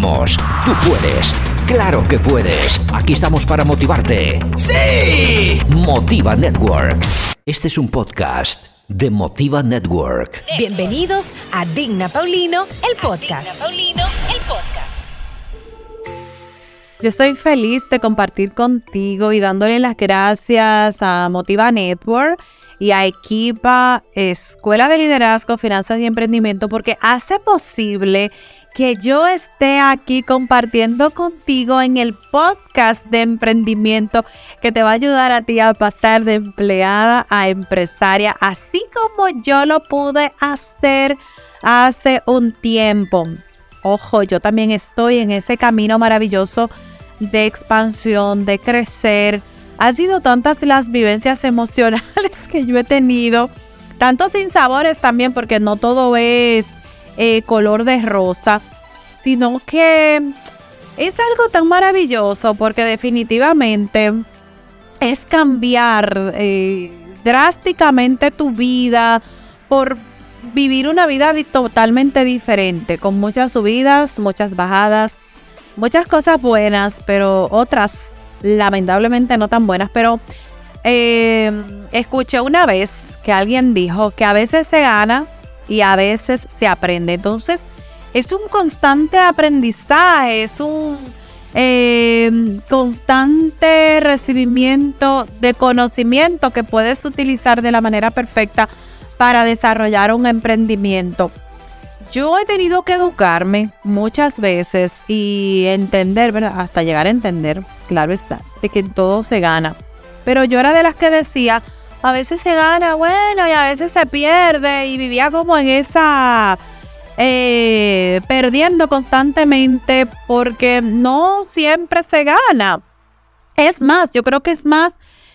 Vamos, tú puedes. Claro que puedes. Aquí estamos para motivarte. ¡Sí! Motiva Network. Este es un podcast de Motiva Network. Bienvenidos a Digna Paulino, el podcast. Paulino, el podcast. Yo estoy feliz de compartir contigo y dándole las gracias a Motiva Network y a Equipa Escuela de Liderazgo, Finanzas y Emprendimiento porque hace posible que yo esté aquí compartiendo contigo en el podcast de emprendimiento que te va a ayudar a ti a pasar de empleada a empresaria, así como yo lo pude hacer hace un tiempo. Ojo, yo también estoy en ese camino maravilloso de expansión, de crecer. Ha sido tantas las vivencias emocionales que yo he tenido, tantos sinsabores también, porque no todo es eh, color de rosa, sino que es algo tan maravilloso porque definitivamente es cambiar eh, drásticamente tu vida por vivir una vida totalmente diferente, con muchas subidas, muchas bajadas, muchas cosas buenas, pero otras lamentablemente no tan buenas. Pero eh, escuché una vez que alguien dijo que a veces se gana y a veces se aprende. Entonces, es un constante aprendizaje, es un eh, constante recibimiento de conocimiento que puedes utilizar de la manera perfecta para desarrollar un emprendimiento. Yo he tenido que educarme muchas veces y entender, ¿verdad? Hasta llegar a entender, claro está, de que todo se gana. Pero yo era de las que decía, a veces se gana, bueno, y a veces se pierde. Y vivía como en esa... Eh, perdiendo constantemente porque no siempre se gana. Es más, yo creo que es más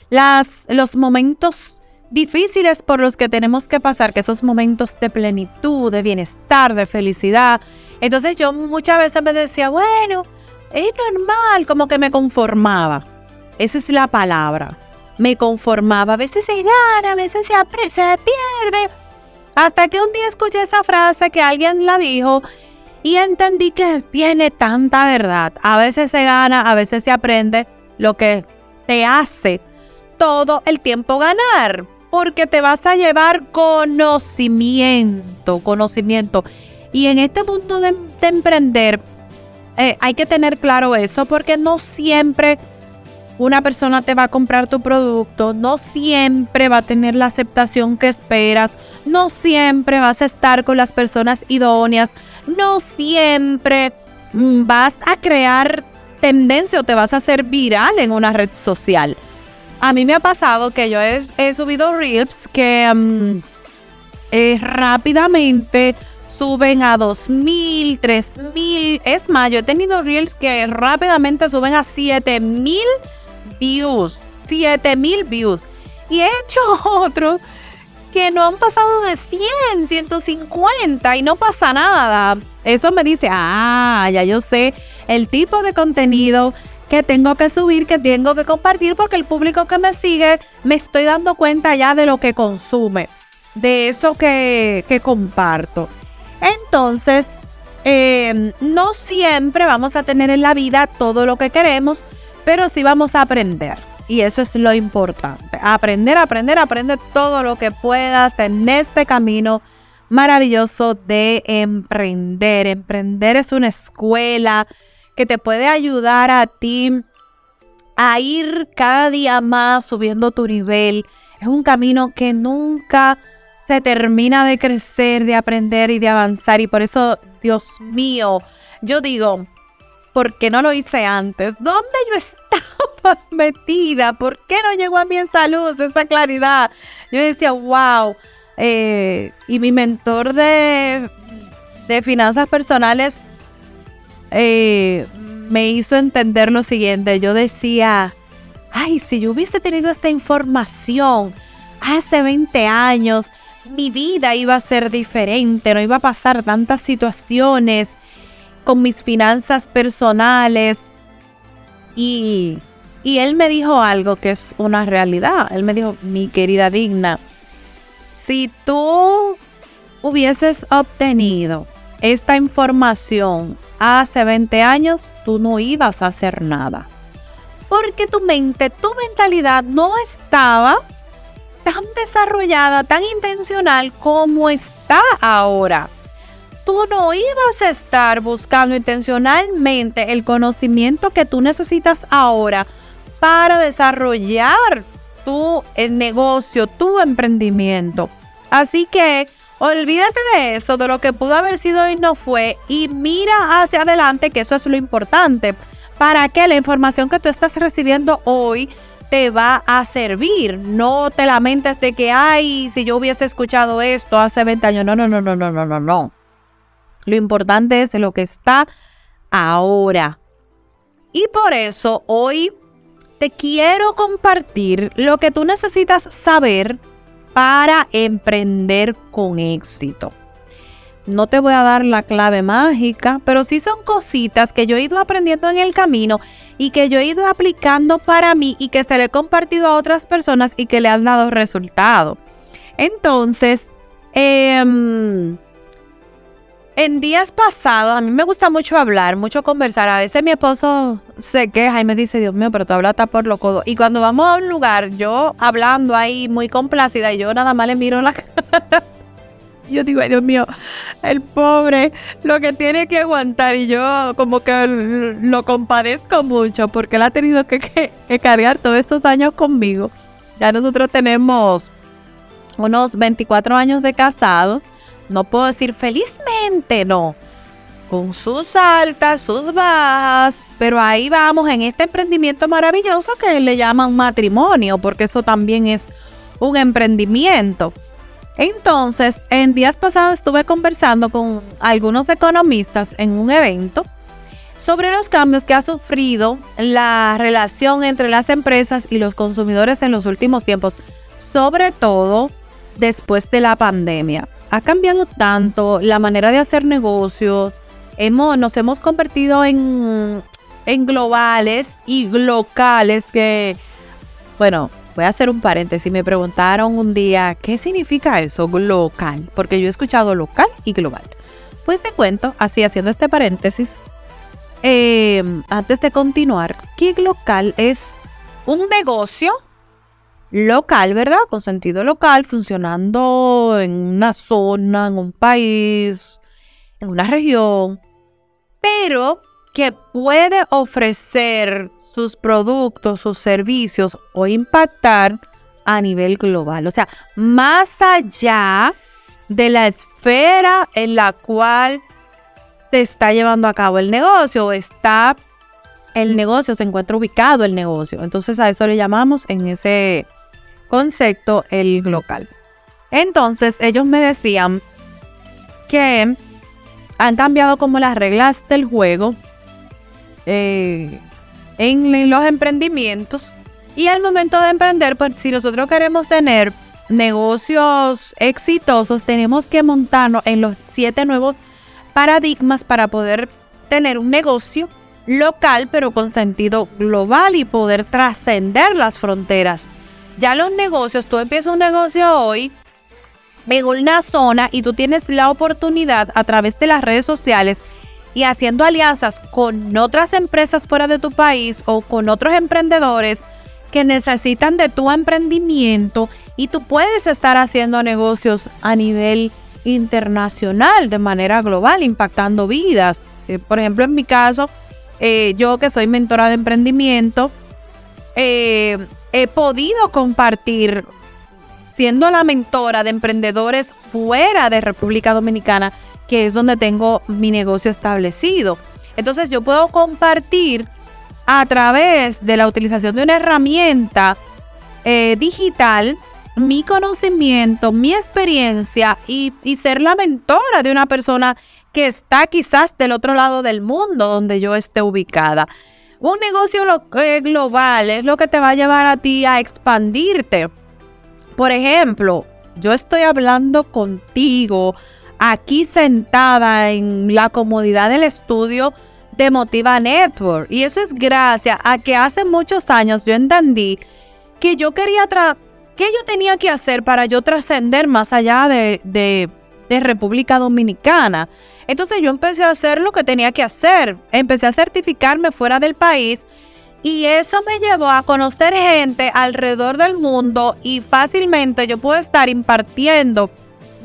las, los momentos difíciles por los que tenemos que pasar, que esos momentos de plenitud, de bienestar, de felicidad. Entonces yo muchas veces me decía, bueno, es normal, como que me conformaba. Esa es la palabra me conformaba. A veces se gana, a veces se, se pierde. Hasta que un día escuché esa frase que alguien la dijo y entendí que tiene tanta verdad. A veces se gana, a veces se aprende lo que te hace todo el tiempo ganar. Porque te vas a llevar conocimiento, conocimiento. Y en este punto de, emprender, eh, hay que tener claro eso porque no siempre una persona te va a comprar tu producto, no siempre va a tener la aceptación que esperas, no siempre vas a estar con las personas idóneas, no siempre mm, vas a crear tendencia o te vas a hacer viral en una red social. A mí me ha pasado que yo he, subido reels que mm, eh, rápidamente suben a 2000, 3000. Es más, yo he tenido reels que rápidamente suben a 7000 views, 7000 views. Y he hecho otros que no han pasado de 100, 150 y no pasa nada. Eso me dice, ah, ya yo sé el tipo de contenido que tengo que subir, que tengo que compartir, porque el público que me sigue me estoy dando cuenta ya de lo que consume, de eso que, que comparto. Entonces, em, no siempre vamos a tener en la vida todo lo que queremos, pero sí vamos a aprender. Y eso es lo importante. Aprender, aprender, aprender todo lo que puedas en este camino maravilloso de emprender. Emprender es una escuela que te puede ayudar a ti a ir cada día más subiendo tu nivel. Es un camino que nunca se termina de crecer, de aprender y de avanzar. Y por eso, Dios mío, yo digo, ¿por qué no lo hice antes? ¿Dónde yo estaba metida? ¿Por qué no llegó a mí esa luz, esa claridad? Yo decía, wow. Eh, y mi mentor de, de finanzas personales eh, me hizo entender lo siguiente. Yo decía, ay, si yo hubiese tenido esta información hace 20 años, mi vida iba a ser diferente, no iba a pasar tantas situaciones con mis finanzas personales. Y, y él me dijo algo que es una realidad. Él me dijo, mi querida digna, si tú hubieses obtenido esta información hace 20 años, tú no ibas a hacer nada. Porque tu mente, tu mentalidad no estaba tan desarrollada, tan intencional como está ahora. Tú no ibas a estar buscando intencionalmente el conocimiento que tú necesitas ahora para desarrollar tu negocio, tu emprendimiento. Así que olvídate de eso, de lo que pudo haber sido y no fue, y mira hacia adelante, que eso es lo importante, para que la información que tú estás recibiendo hoy te va a servir. No te lamentes de que, ay, si yo hubiese escuchado esto hace 20 años. No, no, no, no, no, no, no, no. Lo importante es lo que está ahora. Y por eso hoy te quiero compartir lo que tú necesitas saber para emprender con éxito. No te voy a dar la clave mágica, pero sí son cositas que yo he ido aprendiendo en el camino y que yo he ido aplicando para mí y que se le he compartido a otras personas y que le han dado resultado. Entonces, eh, en días pasados, a mí me gusta mucho hablar, mucho conversar. A veces mi esposo se queja y me dice, Dios mío, pero tú hablas hasta por lo codo. Y cuando vamos a un lugar, yo hablando ahí muy complacida y yo nada más le miro la cara. Yo digo, ay Dios mío, el pobre, lo que tiene que aguantar. Y yo como que lo compadezco mucho porque él ha tenido que, que cargar todos estos años conmigo. Ya nosotros tenemos unos 24 años de casados no puedo decir felizmente, no. Con sus altas, sus bajas, pero ahí vamos en este emprendimiento maravilloso que le llaman matrimonio, porque eso también es un emprendimiento. Entonces, en días pasados estuve conversando con algunos economistas en un evento sobre los cambios que ha sufrido la relación entre las empresas y los consumidores en los últimos tiempos, sobre todo después de la pandemia ha cambiado tanto la manera de hacer negocios. Hemos, nos hemos convertido en, en globales y locales que, bueno, voy a hacer un paréntesis. Me preguntaron un día, ¿qué significa eso, local? Porque yo he escuchado local y global. Pues te cuento, así haciendo este paréntesis, eh, antes de continuar, que local es un negocio local, ¿verdad? Con sentido local, funcionando en una zona, en un país, en una región, pero que puede ofrecer sus productos, sus servicios o impactar a nivel global. O sea, más allá de la esfera en la cual se está llevando a cabo el negocio o está el negocio, se encuentra ubicado el negocio. Entonces a eso le llamamos en ese concepto el local. Entonces ellos me decían que han cambiado como las reglas del juego eh, en los emprendimientos y al momento de emprender, pues si nosotros queremos tener negocios exitosos, tenemos que montarnos en los siete nuevos paradigmas para poder tener un negocio local pero con sentido global y poder trascender las fronteras ya los negocios, tú empiezas un negocio hoy en una zona y tú tienes la oportunidad a través de las redes sociales y haciendo alianzas con otras empresas fuera de tu país o con otros emprendedores que necesitan de tu emprendimiento y tú puedes estar haciendo negocios a nivel internacional de manera global, impactando vidas. Eh, por ejemplo, en mi caso, eh, yo que soy mentora de emprendimiento, eh, he podido compartir, siendo la mentora de emprendedores fuera de República Dominicana, que es donde tengo mi negocio establecido. Entonces yo puedo compartir a través de la utilización de una herramienta eh, digital mi conocimiento, mi experiencia y, y, ser la mentora de una persona que está quizás del otro lado del mundo donde yo esté ubicada. Un negocio eh, global es lo que te va a llevar a ti a expandirte. Por ejemplo, yo estoy hablando contigo aquí sentada en la comodidad del estudio de Motiva Network. Y eso es gracias a que hace muchos años yo entendí que yo quería, ¿qué yo tenía que hacer para yo trascender más allá de República Dominicana. Entonces yo empecé a hacer lo que tenía que hacer. Empecé a certificarme fuera del país y eso me llevó a conocer gente alrededor del mundo y fácilmente yo puedo estar impartiendo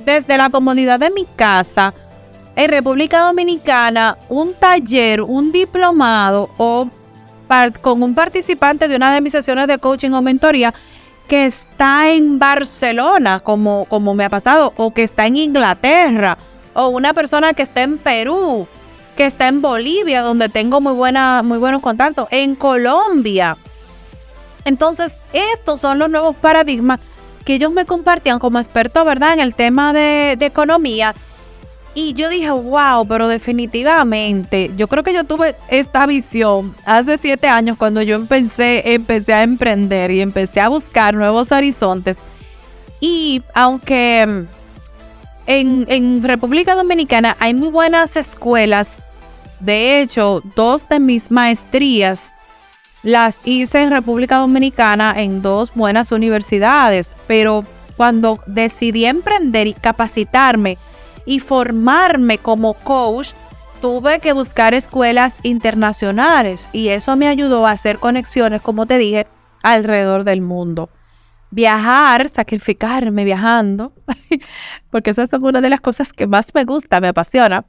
desde la comodidad de mi casa en República Dominicana un taller, un diplomado o con un participante de una de mis sesiones de coaching o mentoría que está en Barcelona, como, como me ha pasado, o que está en Inglaterra, o una persona que está en Perú, que está en Bolivia, donde tengo muy, buena, muy buenos contactos, en Colombia. Entonces, estos son los nuevos paradigmas que ellos me compartían como experto, ¿verdad?, en el tema de, de economía y yo dije, wow, pero definitivamente, yo creo que yo tuve esta visión hace siete años cuando yo empecé, empecé a emprender y empecé a buscar nuevos horizontes. Y aunque mm, en, en República Dominicana hay muy buenas escuelas, de hecho, dos de mis maestrías las hice en República Dominicana en dos buenas universidades, pero cuando decidí emprender y capacitarme, y formarme como coach, tuve que buscar escuelas internacionales y eso me ayudó a hacer conexiones, como te dije, alrededor del mundo. Viajar, sacrificarme viajando, porque eso es una de las cosas que más me gusta, me apasiona.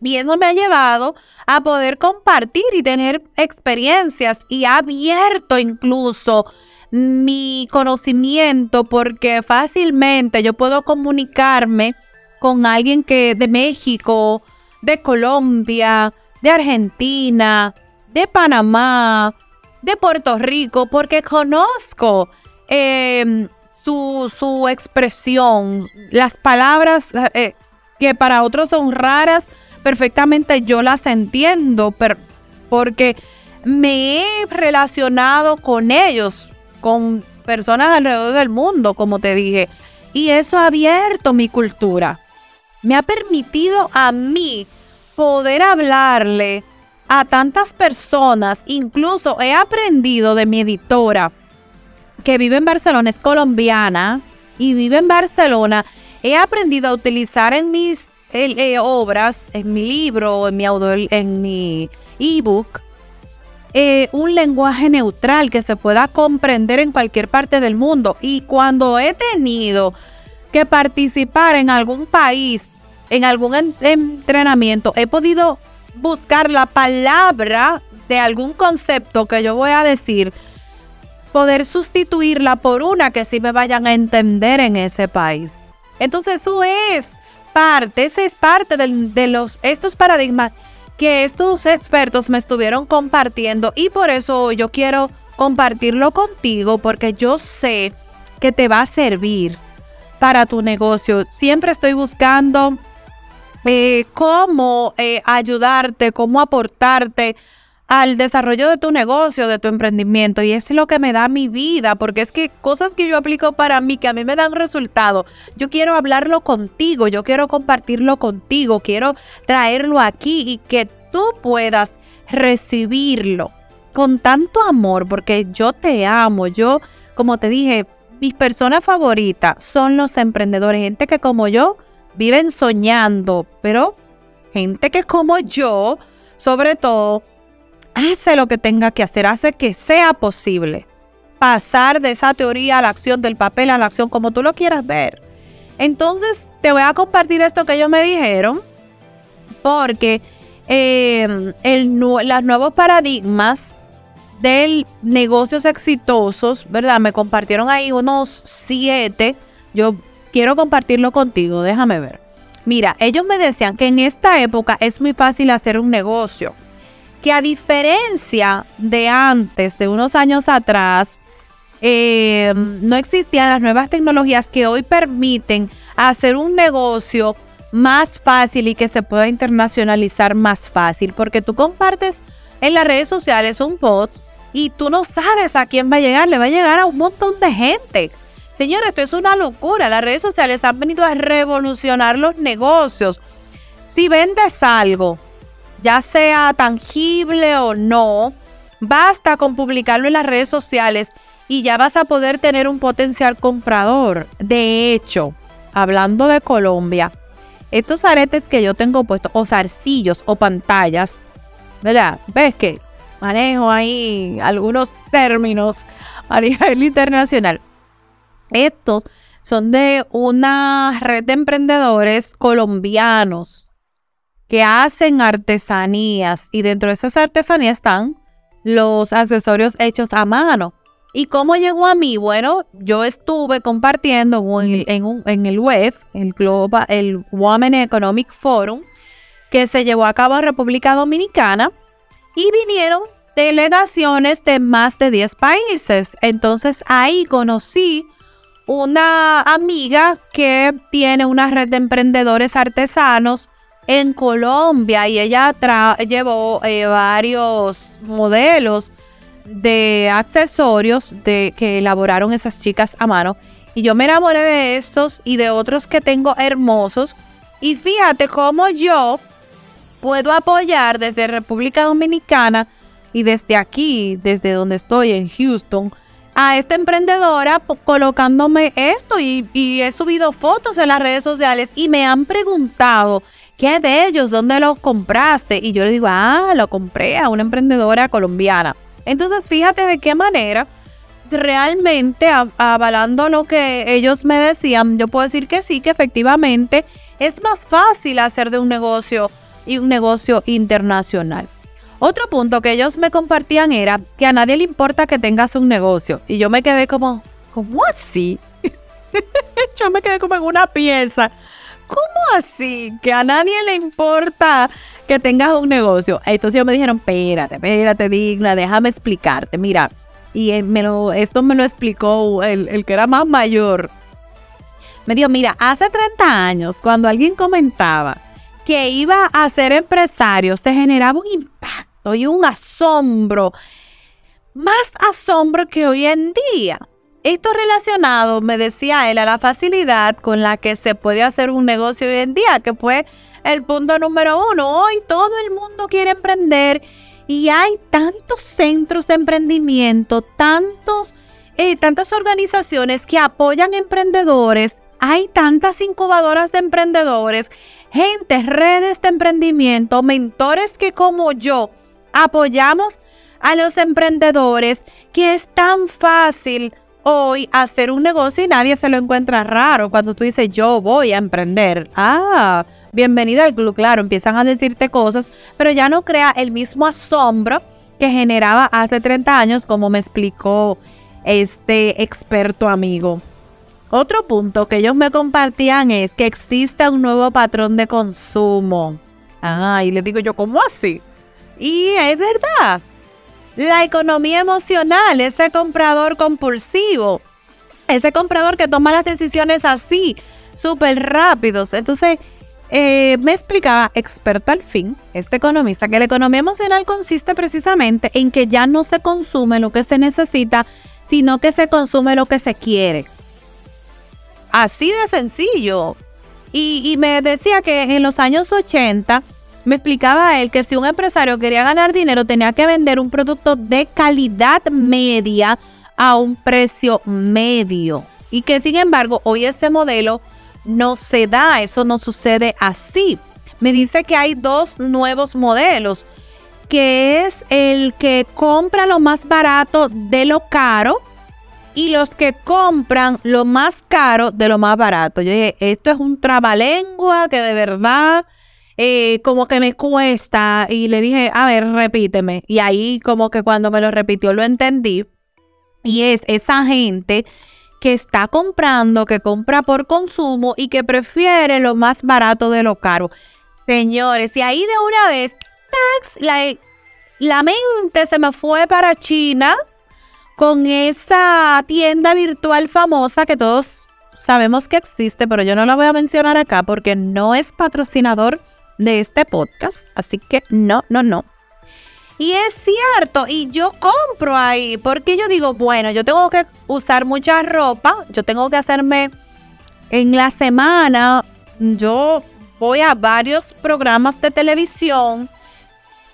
Y eso me ha llevado a poder compartir y tener experiencias y ha abierto incluso mi conocimiento porque fácilmente yo puedo comunicarme con alguien que de México, de Colombia, de Argentina, de Panamá, de Puerto Rico, porque conozco em, su, expresión, las palabras eh, que para otros son raras, perfectamente yo las entiendo, porque me he relacionado con ellos, con personas alrededor del mundo, como te dije, y eso ha abierto mi cultura me ha permitido a mí poder hablarle a tantas personas. Incluso he aprendido de mi editora que vive en Barcelona, es colombiana y vive en Barcelona. He aprendido a utilizar en mis eh, obras, en mi libro, en mi audio, en mi ebook, eh, un lenguaje neutral que se pueda comprender en cualquier parte del mundo. Y cuando he tenido que participar en algún país, en algún entrenamiento, he podido buscar la palabra de algún concepto que yo voy a decir, poder sustituirla por una que sí me vayan a entender en ese país. Entonces eso es parte, ese es parte de, los, estos paradigmas que estos expertos me estuvieron compartiendo y por eso yo quiero compartirlo contigo porque yo sé que te va a servir para tu negocio. Siempre estoy buscando eh, cómo eh, ayudarte, cómo aportarte al desarrollo de tu negocio, de tu emprendimiento. Y es lo que me da mi vida, porque es que cosas que yo aplico para mí, que a mí me dan resultado, yo quiero hablarlo contigo, yo quiero compartirlo contigo, quiero traerlo aquí y que tú puedas recibirlo con tanto amor, porque yo te amo, yo, como te dije, mis personas favoritas son los emprendedores, gente que como yo viven soñando, pero gente que como yo, sobre todo, hace lo que tenga que hacer, hace que sea posible pasar de esa teoría a la acción, del papel a la acción, como tú lo quieras ver. Entonces, te voy a compartir esto que ellos me dijeron, porque eh, los nuevos paradigmas de negocios exitosos, ¿verdad? Me compartieron ahí unos siete. Yo quiero compartirlo contigo, déjame ver. Mira, ellos me decían que en esta época es muy fácil hacer un negocio, que a diferencia de antes, de unos años atrás, eh, no existían las nuevas tecnologías que hoy permiten hacer un negocio más fácil y que se pueda internacionalizar más fácil, porque tú compartes en las redes sociales un post y tú no sabes a quién va a llegar, le va a llegar a un montón de gente. Señores, esto es una locura. Las redes sociales han venido a revolucionar los negocios. Si vendes algo, ya sea tangible o no, basta con publicarlo en las redes sociales y ya vas a poder tener un potencial comprador. De hecho, hablando de Colombia, estos aretes que yo tengo puestos, o zarcillos o pantallas, ¿verdad? ¿Ves que manejo ahí algunos términos a nivel internacional? Estos son de una red de emprendedores colombianos que hacen artesanías y dentro de esas artesanías están los accesorios hechos a mano. ¿Y cómo llegó a mí? Bueno, yo estuve compartiendo en, el web, el, Global, el Women Economic Forum, que se llevó a cabo en República Dominicana y vinieron delegaciones de más de 10 países. Entonces ahí conocí una amiga que tiene una red de emprendedores artesanos en Colombia y ella llevó eh, varios modelos de accesorios de, que elaboraron esas chicas a mano. Y yo me enamoré de estos y de otros que tengo hermosos. Y fíjate cómo yo puedo apoyar desde República Dominicana y desde aquí, desde donde estoy en Houston, a esta emprendedora colocándome esto y, he subido fotos en las redes sociales y me han preguntado qué de ellos, dónde los compraste y yo le digo, ah, lo compré a una emprendedora colombiana. Entonces, fíjate de qué manera realmente avalando lo que ellos me decían, yo puedo decir que sí, que efectivamente es más fácil hacer de un negocio y un negocio internacional. Otro punto que ellos me compartían era que a nadie le importa que tengas un negocio. Y yo me quedé como, ¿cómo así? yo me quedé como en una pieza. ¿Cómo así? Que a nadie le importa que tengas un negocio. Entonces ellos me dijeron, espérate, espérate, digna, déjame explicarte. Mira, y esto me lo explicó el, el que era más mayor. Me dijo, mira, hace 30 años, cuando alguien comentaba que iba a ser empresario, se generaba un impacto y un asombro. Más asombro que hoy en día. Esto relacionado, me decía él, a la facilidad con la que se puede hacer un negocio hoy en día, que fue el punto número uno. Hoy todo el mundo quiere emprender y hay tantos centros de emprendimiento, tantos, eh, tantas organizaciones que apoyan emprendedores, hay tantas incubadoras de emprendedores, gente, redes de emprendimiento, mentores que como yo apoyamos a los emprendedores, que es tan fácil hoy hacer un negocio y nadie se lo encuentra raro cuando tú dices yo voy a emprender. Ah, bienvenida al club, claro, empiezan a decirte cosas, pero ya no crea el mismo asombro que generaba hace 30 años, como me explicó este experto amigo. Otro punto que ellos me compartían es que existe un nuevo patrón de consumo. Ah, y les digo yo, ¿cómo así? Y es verdad. La economía emocional, ese comprador compulsivo, ese comprador que toma las decisiones así, súper rápidos. Entonces, eh, me explicaba, experto al fin, este economista, que la economía emocional consiste precisamente en que ya no se consume lo que se necesita, sino que se consume lo que se quiere. Así de sencillo. Y, me decía que en los años 80 me explicaba él que si un empresario quería ganar dinero tenía que vender un producto de calidad media a un precio medio. Y que sin embargo hoy ese modelo no se da, eso no sucede así. Me dice que hay dos nuevos modelos, que es el que compra lo más barato de lo caro y los que compran lo más caro de lo más barato. Yo dije, esto es un trabalengua que de verdad eh, como que me cuesta. Y le dije, a ver, repíteme. Y ahí como que cuando me lo repitió lo entendí. Y es esa gente que está comprando, que compra por consumo y que prefiere lo más barato de lo caro. Señores, y ahí de una vez, tax, la, la mente se me fue para China con esa tienda virtual famosa que todos sabemos que existe, pero yo no la voy a mencionar acá porque no es patrocinador de este podcast. Así que no, no, no. Y es cierto, y yo compro ahí, porque yo digo, bueno, yo tengo que usar mucha ropa, yo tengo que hacerme en la semana, yo voy a varios programas de televisión,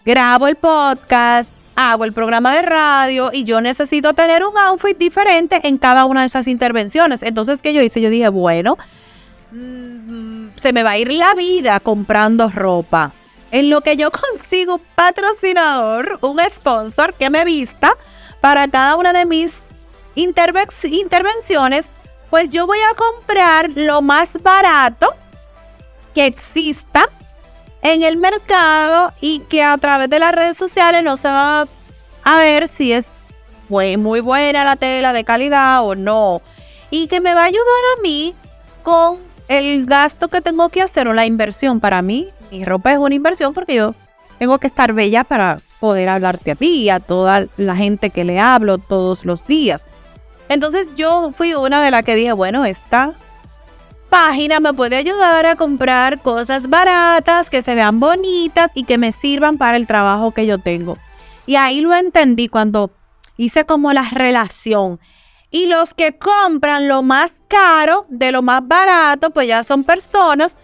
grabo el podcast, hago el programa de radio y yo necesito tener un outfit diferente en cada una de esas intervenciones. Entonces, ¿qué yo hice? Yo dije, bueno, mm, se me va a ir la vida comprando ropa. En lo que yo consigo un patrocinador, un sponsor que me vista para cada una de mis intervenciones, pues yo voy a comprar lo más barato que exista en el mercado y que a través de las redes sociales no se va a ver si es muy buena la tela de calidad o no. Y que me va a ayudar a mí con el gasto que tengo que hacer o la inversión. Para mí, mi ropa es una inversión porque yo tengo que estar bella para poder hablarte a ti y a toda la gente que le hablo todos los días. Entonces yo fui una de las que dije, bueno, esta página me puede ayudar a comprar cosas baratas, que se vean bonitas y que me sirvan para el trabajo que yo tengo. Y ahí lo entendí cuando hice como la relación. Y los que compran lo más caro de lo más barato, pues ya son personas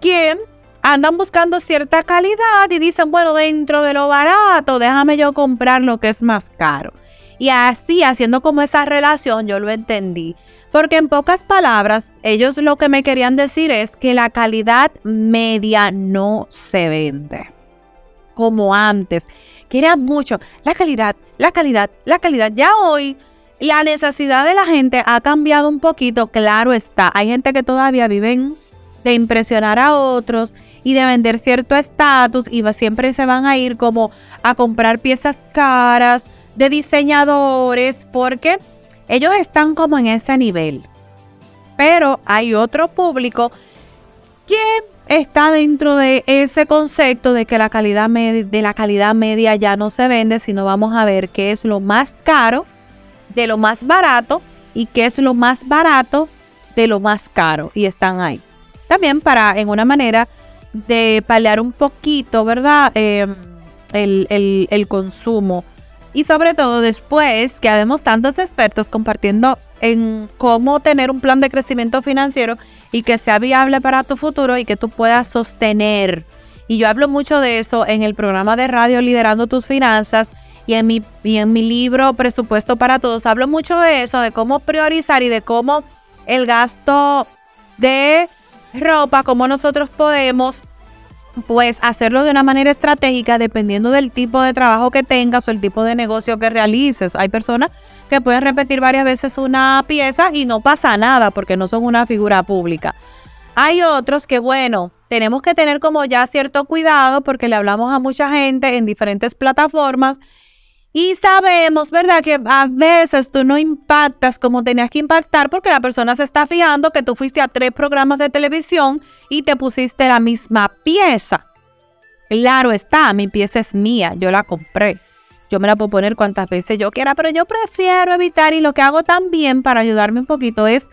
que andan buscando cierta calidad y dicen, bueno, dentro de lo barato, déjame yo comprar lo que es más caro. Y así, haciendo como esa relación, yo lo entendí. Porque en pocas palabras, ellos lo que me querían decir es que la calidad media no se vende. Como antes, que era mucho. La calidad, la calidad, la calidad. Ya hoy la necesidad de la gente ha cambiado un poquito, claro está. Hay gente que todavía viven de impresionar a otros y de vender cierto estatus y siempre se van a ir como a comprar piezas caras de diseñadores porque ellos están como en ese nivel. Pero hay otro público que está dentro de ese concepto de que la calidad de la calidad media ya no se vende, sino vamos a ver qué es lo más caro de lo más barato y qué es lo más barato de lo más caro y están ahí. También para en una manera de paliar un poquito, ¿verdad? Em, el, el consumo y sobre todo después que habemos tantos expertos compartiendo en cómo tener un plan de crecimiento financiero y que sea viable para tu futuro y que tú puedas sostener. Y yo hablo mucho de eso en el programa de radio Liderando tus Finanzas y en mi, y en mi libro Presupuesto para Todos. Hablo mucho de eso, de cómo priorizar y de cómo el gasto de ropa, cómo nosotros podemos pues hacerlo de una manera estratégica dependiendo del tipo de trabajo que tengas o el tipo de negocio que realices. Hay personas que pueden repetir varias veces una pieza y no pasa nada porque no son una figura pública. Hay otros que, bueno, tenemos que tener como ya cierto cuidado porque le hablamos a mucha gente en diferentes plataformas y sabemos, ¿verdad? Que a veces tú no impactas como tenías que impactar porque la persona se está fijando que tú fuiste a tres programas de televisión y te pusiste la misma pieza. Claro está, mi pieza es mía, yo la compré. Yo me la puedo poner cuantas veces yo quiera, pero yo prefiero evitar y lo que hago también para ayudarme un poquito es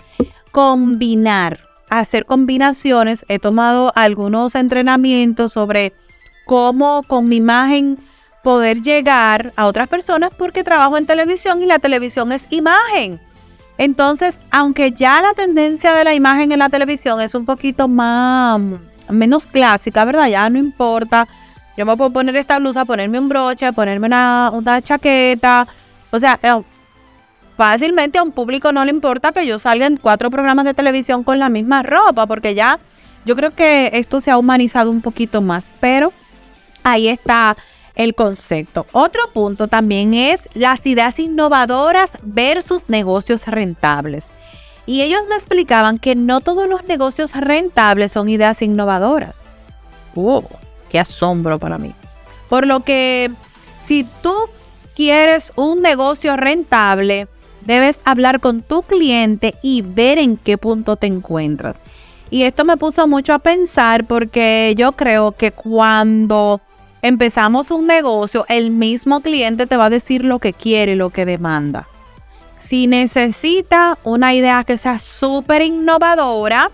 combinar, hacer combinaciones. He tomado algunos entrenamientos sobre cómo con mi imagen poder llegar a otras personas porque trabajo en televisión y la televisión es imagen. Entonces, aunque ya la tendencia de la imagen en la televisión es un poquito más menos clásica, ¿verdad? Ya no importa. Yo me puedo poner esta blusa, ponerme un broche, ponerme una, una chaqueta. O sea, eh, fácilmente a un público no le importa que yo salga en cuatro programas de televisión con la misma ropa, porque ya yo creo que esto se ha humanizado un poquito más, pero ahí está el concepto. Otro punto también es las ideas innovadoras versus negocios rentables. Y ellos me explicaban que no todos los negocios rentables son ideas innovadoras. ¡Oh! ¡Qué asombro para mí! Por lo que si tú quieres un negocio rentable, debes hablar con tu cliente y ver en qué punto te encuentras. Y esto me puso mucho a pensar porque yo creo que cuando empezamos un negocio, el mismo cliente te va a decir lo que quiere, lo que demanda. Si necesita una idea que sea súper innovadora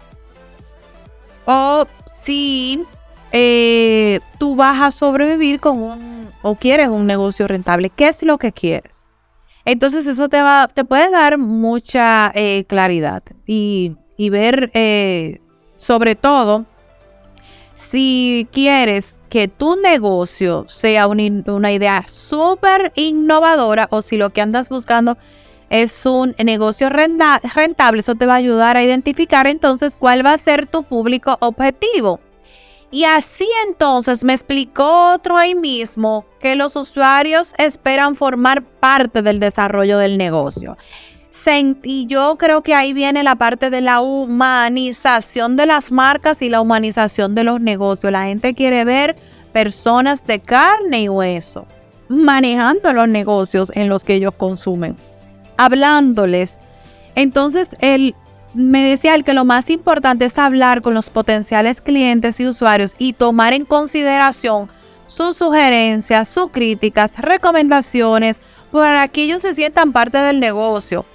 o si eh, tú vas a sobrevivir con un o quieres un negocio rentable, ¿qué es lo que quieres? Entonces eso te va, te puede dar mucha eh, claridad y, ver eh, sobre todo si quieres que tu negocio sea una, idea súper innovadora o si lo que andas buscando es un negocio rentable, eso te va a ayudar a identificar entonces cuál va a ser tu público objetivo. Y así entonces me explicó otro ahí mismo que los usuarios esperan formar parte del desarrollo del negocio. Y yo creo que ahí viene la parte de la humanización de las marcas y la humanización de los negocios. La gente quiere ver personas de carne y hueso manejando los negocios en los que ellos consumen, hablándoles. Entonces, él me decía el que lo más importante es hablar con los potenciales clientes y usuarios y tomar en consideración sus sugerencias, sus críticas, recomendaciones, para que ellos se sientan parte del negocio.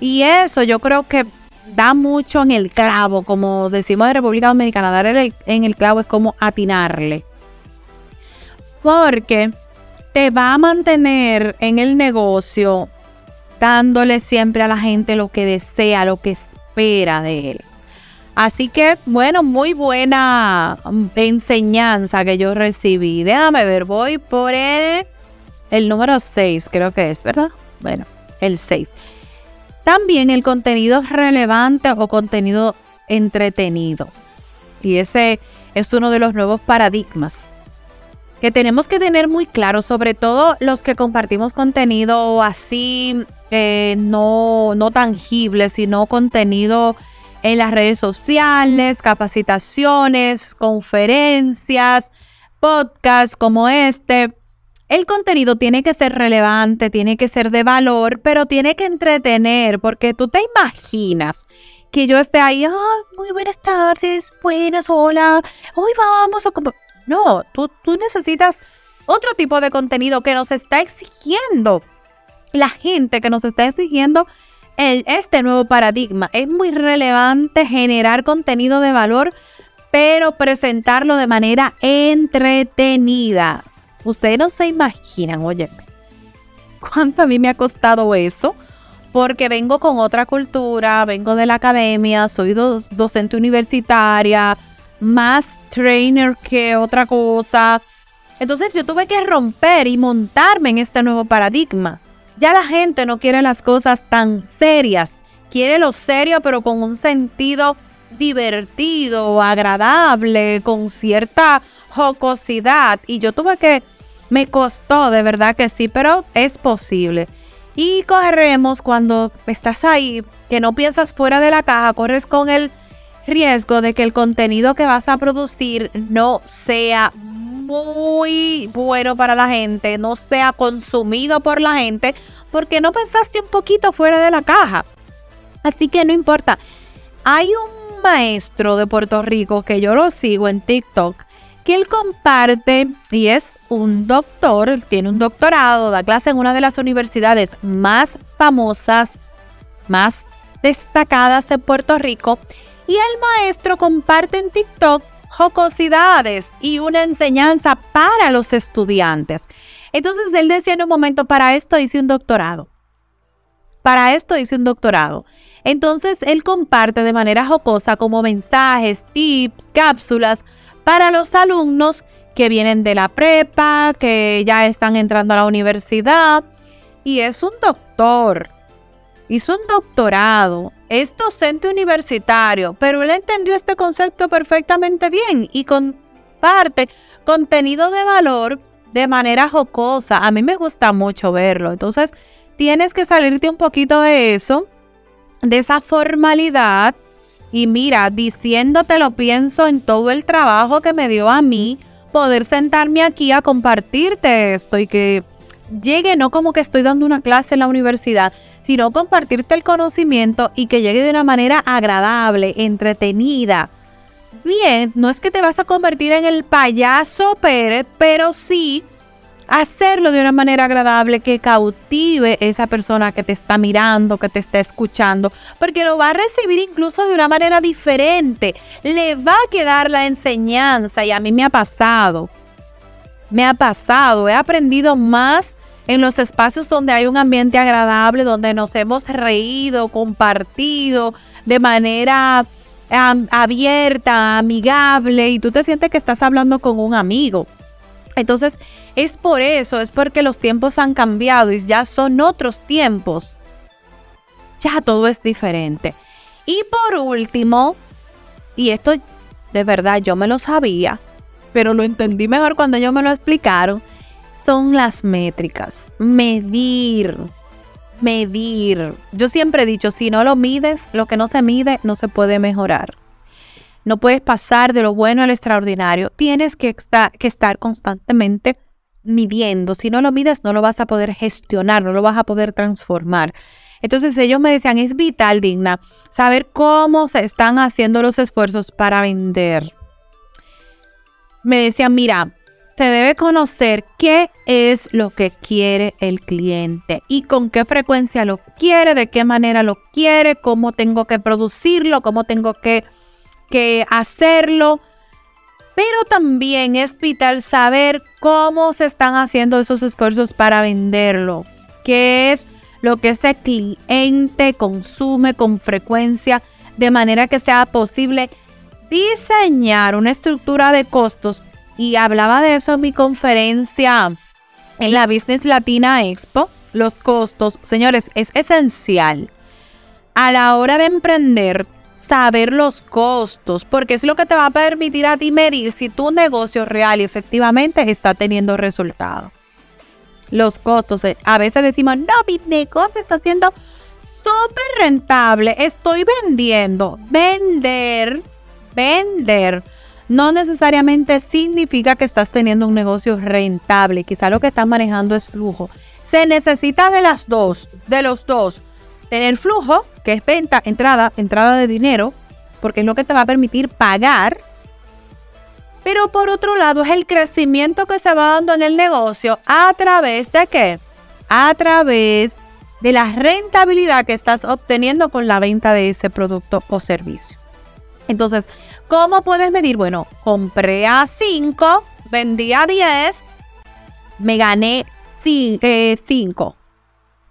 Y eso yo creo que da mucho en el clavo, como decimos de República Dominicana, dar en el clavo es como atinarle. Porque te va a mantener en el negocio dándole siempre a la gente lo que desea, lo que espera de él. Así que, bueno, muy buena enseñanza que yo recibí. Déjame ver, voy por el, el número 6, creo que es, ¿verdad? Bueno, el 6. También el contenido relevante o contenido entretenido. Y ese es uno de los nuevos paradigmas que tenemos que tener muy claro, sobre todo los que compartimos contenido así, eh, no, no tangible, sino contenido en las redes sociales, capacitaciones, conferencias, podcasts como este. El contenido tiene que ser relevante, tiene que ser de valor, pero tiene que entretener, porque tú te imaginas que yo esté ahí, muy buenas tardes, buenas, hola, hoy vamos a... No, tú, tú necesitas otro tipo de contenido que nos está exigiendo la gente que nos está exigiendo el, este nuevo paradigma. Es muy relevante generar contenido de valor, pero presentarlo de manera entretenida. Ustedes no se imaginan, oye, cuánto a mí me ha costado eso, porque vengo con otra cultura, vengo de la academia, soy docente universitaria, más trainer que otra cosa. Entonces yo tuve que romper y montarme en este nuevo paradigma. Ya la gente no quiere las cosas tan serias, quiere lo serio pero con un sentido divertido, agradable, con cierta jocosidad. Y yo tuve que, me costó de verdad que sí, pero es posible. Y corremos cuando estás ahí, que no piensas fuera de la caja, corres con el riesgo de que el contenido que vas a producir no sea muy bueno para la gente, no sea consumido por la gente, porque no pensaste un poquito fuera de la caja. Así que no importa. Hay un maestro de Puerto Rico que yo lo sigo en TikTok, que él comparte y es un doctor, tiene un doctorado, da clase en una de las universidades más famosas, más destacadas en Puerto Rico y el maestro comparte en TikTok jocosidades y una enseñanza para los estudiantes. Entonces él decía en un momento, para esto hice un doctorado. Para esto hice un doctorado. Entonces él comparte de manera jocosa como mensajes, tips, cápsulas para los alumnos que vienen de la prepa, que ya están entrando a la universidad. Y es un doctor. Hizo un doctorado es docente universitario, pero él entendió este concepto perfectamente bien y comparte contenido de valor de manera jocosa. A mí me gusta mucho verlo. Entonces, tienes que salirte un poquito de eso, de esa formalidad. Y mira, diciéndote lo pienso en todo el trabajo que me dio a mí poder sentarme aquí a compartirte esto y que llegue no como que estoy dando una clase en la universidad, sino compartirte el conocimiento y que llegue de una manera agradable, entretenida. Bien, no es que te vas a convertir en el payaso Pérez, pero sí hacerlo de una manera agradable que cautive esa persona que te está mirando, que te está escuchando, porque lo va a recibir incluso de una manera diferente. Le va a quedar la enseñanza y a mí me ha pasado. Me ha pasado, he aprendido más en los espacios donde hay un ambiente agradable, donde nos hemos reído, compartido de manera abierta, amigable y tú te sientes que estás hablando con un amigo. Entonces, es por eso, es porque los tiempos han cambiado y ya son otros tiempos. ya todo es diferente. Y por último, y esto de verdad yo me lo sabía, pero lo entendí mejor cuando ellos me lo explicaron, son las métricas. Medir, medir. Yo siempre he dicho, si no lo mides, lo que no se mide no se puede mejorar. No puedes pasar de lo bueno al extraordinario. Tienes que, que estar constantemente midiendo. Si no lo mides, no lo vas a poder gestionar, no lo vas a poder transformar. Entonces ellos me decían, es vital, digna, saber cómo se están haciendo los esfuerzos para vender. Me decían, mira, se debe conocer qué es lo que quiere el cliente y con qué frecuencia lo quiere, de qué manera lo quiere, cómo tengo que producirlo, cómo tengo que, que hacerlo. Pero también es vital saber cómo se están haciendo esos esfuerzos para venderlo. ¿Qué es lo que ese cliente consume con frecuencia de manera que sea posible diseñar una estructura de costos y hablaba de eso en mi conferencia en la Business Latina Expo. Los costos, señores, es esencial a la hora de emprender saber los costos, porque es lo que te va a permitir a ti medir si tu negocio real y efectivamente está teniendo resultados los costos. Eh, a veces decimos, no, mi negocio está siendo súper rentable, estoy vendiendo. Vender, vender, no necesariamente significa que estás teniendo un negocio rentable. Quizá lo que estás manejando es flujo. Se necesita de las dos, de los dos. Tener flujo, que es venta, entrada, entrada de dinero, porque es lo que te va a permitir pagar pero por otro lado es el crecimiento que se va dando en el negocio a través de qué? A través de la rentabilidad que estás obteniendo con la venta de ese producto o servicio. Entonces, ¿cómo puedes medir? Bueno, compré a 5, vendí a 10, me gané 5.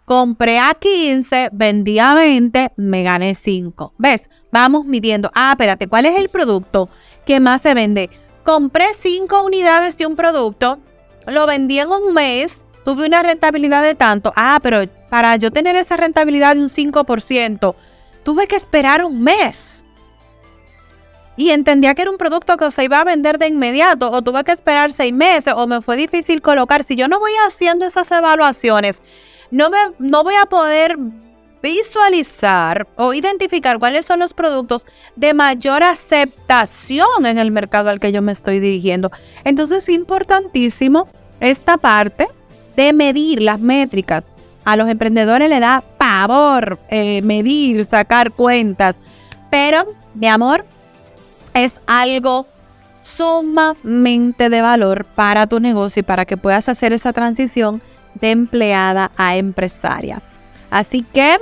Compré a 15, vendí a 20, me gané 5. ¿Ves? Vamos midiendo. Ah, espérate, ¿cuál es el producto que más se vende? compré cinco unidades de un producto, lo vendí en un mes, tuve una rentabilidad de tanto. Ah, pero para yo tener esa rentabilidad de un 5%, tuve que esperar un mes. Y entendía que era un producto que se iba a vender de inmediato, o tuve que esperar seis meses, o me fue difícil colocar. Si yo no voy haciendo esas evaluaciones, no, me, no voy a poder visualizar o identificar cuáles son los productos de mayor aceptación en el mercado al que yo me estoy dirigiendo. Entonces es importantísimo esta parte de medir las métricas. A los emprendedores le da pavor eh, medir, sacar cuentas, pero mi amor, es algo sumamente de valor para tu negocio y para que puedas hacer esa transición de empleada a empresaria. Así que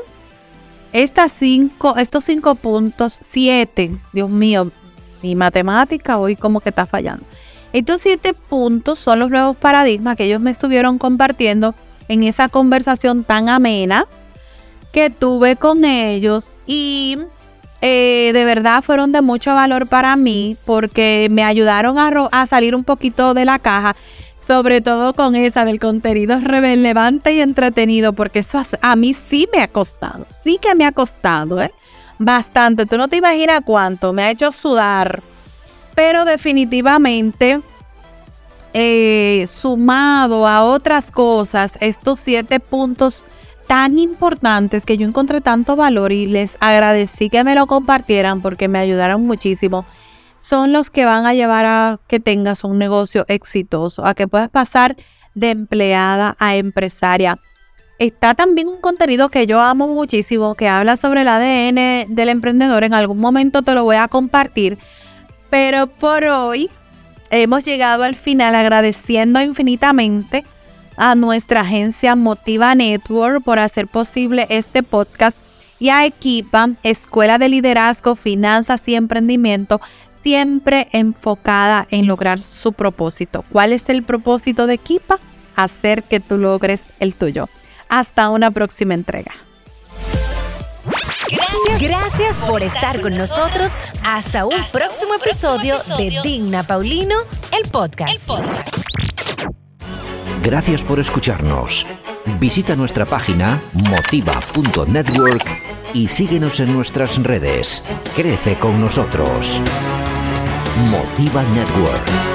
estas cinco, estos cinco puntos, siete, Dios mío, mi matemática hoy como que está fallando. Estos siete puntos son los nuevos paradigmas que ellos me estuvieron compartiendo en esa conversación tan amena que tuve con ellos y eh, de verdad fueron de mucho valor para mí porque me ayudaron a, a salir un poquito de la caja sobre todo con esa del contenido relevante y entretenido, porque eso a mí sí me ha costado, sí que me ha costado, ¿eh? Bastante, tú no te imaginas cuánto, me ha hecho sudar, pero definitivamente, eh, sumado a otras cosas, estos siete puntos tan importantes que yo encontré tanto valor y les agradecí que me lo compartieran porque me ayudaron muchísimo son los que van a llevar a que tengas un negocio exitoso, a que puedas pasar de empleada a empresaria. Está también un contenido que yo amo muchísimo, que habla sobre el ADN del emprendedor. En algún momento te lo voy a compartir. Pero por hoy hemos llegado al final agradeciendo infinitamente a nuestra agencia Motiva Network por hacer posible este podcast y a Equipa, Escuela de Liderazgo, Finanzas y Emprendimiento, siempre enfocada en lograr su propósito. ¿Cuál es el propósito de Equipa? Hacer que tú logres el tuyo. Hasta una próxima entrega. Gracias, Gracias por estar con nosotros. Hasta un próximo episodio de Digna Paulino, el podcast. Gracias por escucharnos. Visita nuestra página motiva.network y síguenos en nuestras redes. Crece con nosotros. Motiva Network.